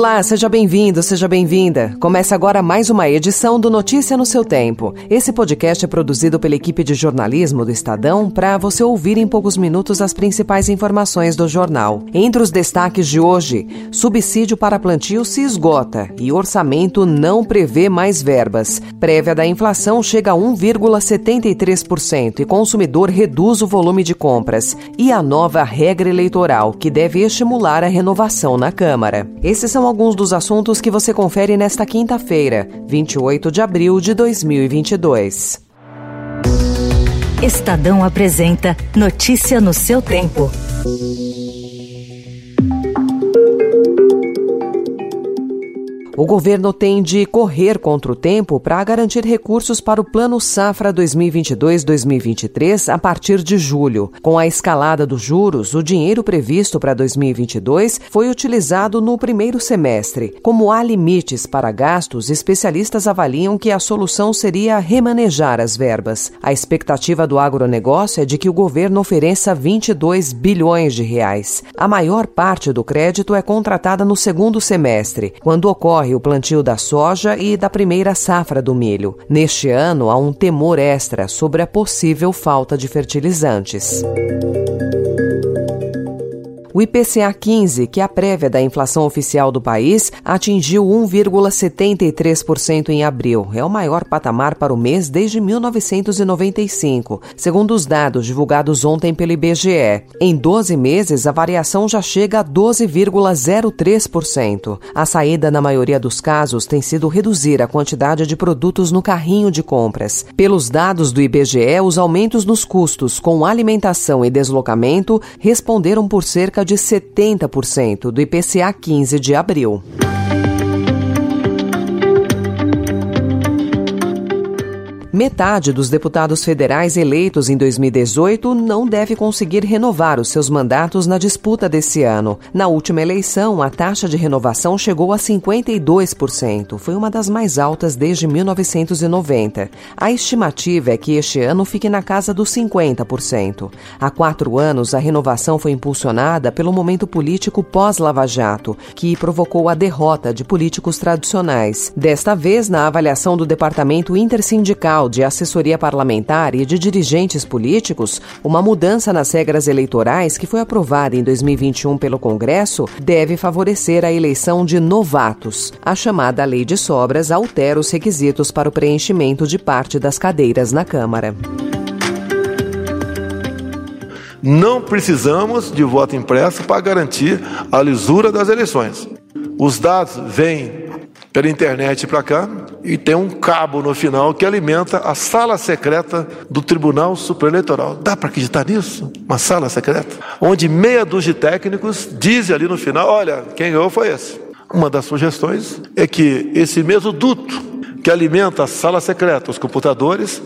Olá, seja bem-vindo, seja bem-vinda. Começa agora mais uma edição do Notícia no seu Tempo. Esse podcast é produzido pela equipe de jornalismo do Estadão para você ouvir em poucos minutos as principais informações do jornal. Entre os destaques de hoje, subsídio para plantio se esgota e orçamento não prevê mais verbas. Prévia da inflação chega a 1,73% e consumidor reduz o volume de compras. E a nova regra eleitoral, que deve estimular a renovação na Câmara. Esses são alguns dos assuntos que você confere nesta quinta-feira, 28 de abril de 2022. Estadão apresenta Notícia no seu tempo. O governo tem de correr contra o tempo para garantir recursos para o Plano Safra 2022-2023 a partir de julho. Com a escalada dos juros, o dinheiro previsto para 2022 foi utilizado no primeiro semestre. Como há limites para gastos, especialistas avaliam que a solução seria remanejar as verbas. A expectativa do agronegócio é de que o governo ofereça 22 bilhões de reais. A maior parte do crédito é contratada no segundo semestre, quando ocorre ocorre o plantio da soja e da primeira safra do milho. Neste ano, há um temor extra sobre a possível falta de fertilizantes. O IPCA 15, que é a prévia da inflação oficial do país, atingiu 1,73% em abril. É o maior patamar para o mês desde 1995, segundo os dados divulgados ontem pelo IBGE. Em 12 meses, a variação já chega a 12,03%. A saída, na maioria dos casos, tem sido reduzir a quantidade de produtos no carrinho de compras. Pelos dados do IBGE, os aumentos nos custos com alimentação e deslocamento responderam por cerca cerca de 70% do IPCA 15 de abril. Metade dos deputados federais eleitos em 2018 não deve conseguir renovar os seus mandatos na disputa desse ano. Na última eleição, a taxa de renovação chegou a 52%. Foi uma das mais altas desde 1990. A estimativa é que este ano fique na casa dos 50%. Há quatro anos, a renovação foi impulsionada pelo momento político pós-Lava Jato, que provocou a derrota de políticos tradicionais. Desta vez, na avaliação do Departamento Intersindical de assessoria parlamentar e de dirigentes políticos, uma mudança nas regras eleitorais que foi aprovada em 2021 pelo Congresso deve favorecer a eleição de novatos. A chamada Lei de Sobras altera os requisitos para o preenchimento de parte das cadeiras na Câmara. Não precisamos de voto impresso para garantir a lisura das eleições. Os dados vêm pela internet para cá e tem um cabo no final que alimenta a sala secreta do Tribunal Superior Eleitoral. Dá para acreditar nisso? Uma sala secreta? Onde meia dúzia de técnicos dizem ali no final: olha, quem ganhou foi esse. Uma das sugestões é que esse mesmo duto que alimenta a sala secreta, os computadores,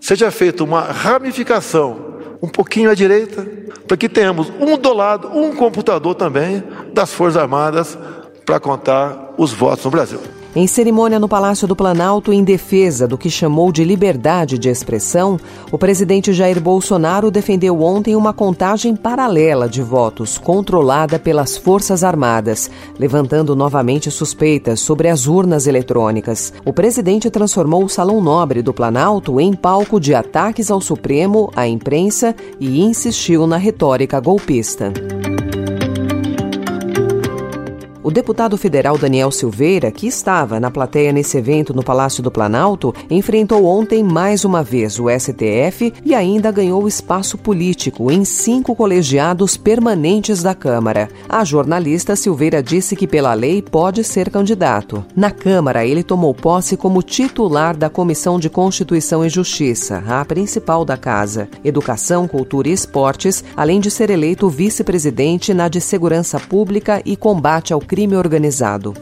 seja feita uma ramificação um pouquinho à direita, para que tenhamos um do lado, um computador também das Forças Armadas para contar os votos no Brasil. Em cerimônia no Palácio do Planalto, em defesa do que chamou de liberdade de expressão, o presidente Jair Bolsonaro defendeu ontem uma contagem paralela de votos, controlada pelas Forças Armadas, levantando novamente suspeitas sobre as urnas eletrônicas. O presidente transformou o Salão Nobre do Planalto em palco de ataques ao Supremo, à imprensa e insistiu na retórica golpista. O deputado federal Daniel Silveira, que estava na plateia nesse evento no Palácio do Planalto, enfrentou ontem mais uma vez o STF e ainda ganhou espaço político em cinco colegiados permanentes da Câmara. A jornalista Silveira disse que, pela lei, pode ser candidato. Na Câmara, ele tomou posse como titular da Comissão de Constituição e Justiça, a principal da casa, Educação, Cultura e Esportes, além de ser eleito vice-presidente na de Segurança Pública e Combate ao crime organizado.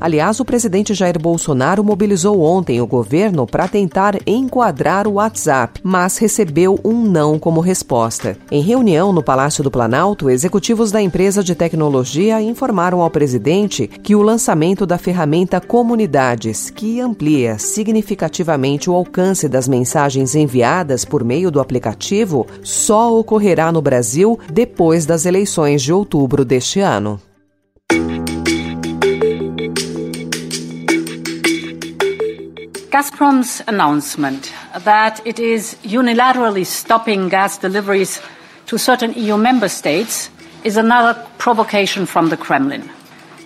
Aliás, o presidente Jair Bolsonaro mobilizou ontem o governo para tentar enquadrar o WhatsApp, mas recebeu um não como resposta. Em reunião no Palácio do Planalto, executivos da empresa de tecnologia informaram ao presidente que o lançamento da ferramenta Comunidades, que amplia significativamente o alcance das mensagens enviadas por meio do aplicativo, só ocorrerá no Brasil depois das eleições de outubro deste ano. Gazprom's announcement that it is unilaterally stopping gas deliveries to certain EU member states is another provocation from the Kremlin.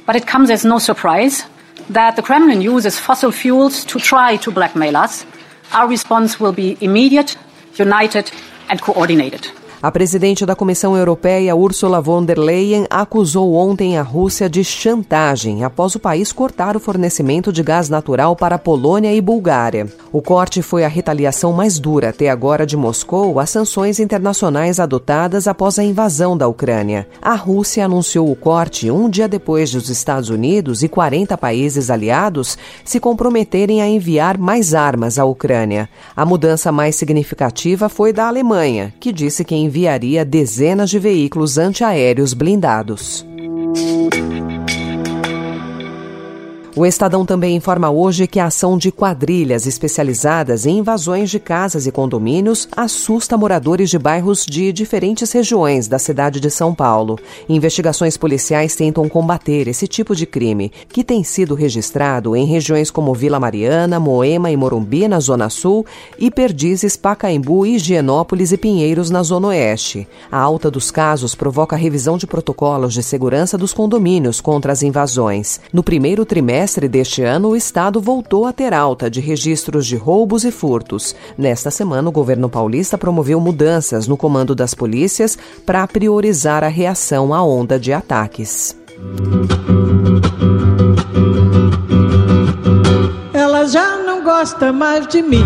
But it comes as no surprise that the Kremlin uses fossil fuels to try to blackmail us. Our response will be immediate, united, and coordinated. A presidente da Comissão Europeia, Ursula von der Leyen, acusou ontem a Rússia de chantagem após o país cortar o fornecimento de gás natural para a Polônia e Bulgária. O corte foi a retaliação mais dura até agora de Moscou às sanções internacionais adotadas após a invasão da Ucrânia. A Rússia anunciou o corte um dia depois dos Estados Unidos e 40 países aliados se comprometerem a enviar mais armas à Ucrânia. A mudança mais significativa foi da Alemanha, que disse que enviaria dezenas de veículos antiaéreos blindados. O Estadão também informa hoje que a ação de quadrilhas especializadas em invasões de casas e condomínios assusta moradores de bairros de diferentes regiões da cidade de São Paulo. Investigações policiais tentam combater esse tipo de crime, que tem sido registrado em regiões como Vila Mariana, Moema e Morumbi, na Zona Sul, e Perdizes, Pacaembu, Higienópolis e Pinheiros, na Zona Oeste. A alta dos casos provoca revisão de protocolos de segurança dos condomínios contra as invasões. No primeiro trimestre, trimestre deste ano, o Estado voltou a ter alta de registros de roubos e furtos. Nesta semana, o governo paulista promoveu mudanças no comando das polícias para priorizar a reação à onda de ataques. Ela já não gosta mais de mim.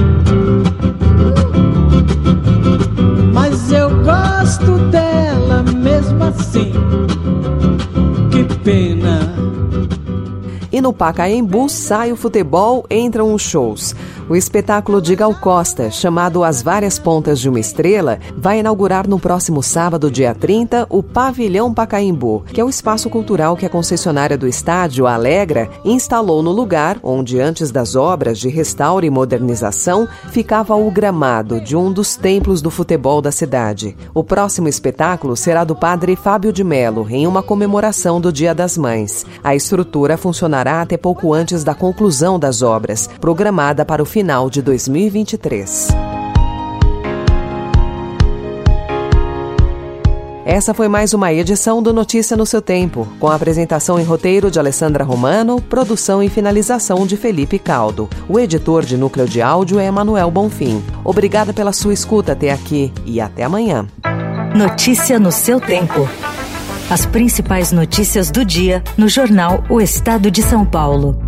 Mas eu gosto dela mesmo assim. Que pena e no Pacaembu sai o futebol, entram os shows. O espetáculo de Gal Costa, chamado As Várias Pontas de uma Estrela, vai inaugurar no próximo sábado, dia 30, o Pavilhão Pacaembu, que é o espaço cultural que a concessionária do estádio, a Alegra, instalou no lugar onde, antes das obras de restauro e modernização, ficava o gramado de um dos templos do futebol da cidade. O próximo espetáculo será do padre Fábio de Melo, em uma comemoração do Dia das Mães. A estrutura funcionará até pouco antes da conclusão das obras, programada para o final de 2023. Essa foi mais uma edição do Notícia no seu tempo, com a apresentação em roteiro de Alessandra Romano, produção e finalização de Felipe Caldo. O editor de núcleo de áudio é Manuel Bonfim. Obrigada pela sua escuta até aqui e até amanhã. Notícia no seu tempo. As principais notícias do dia no jornal O Estado de São Paulo.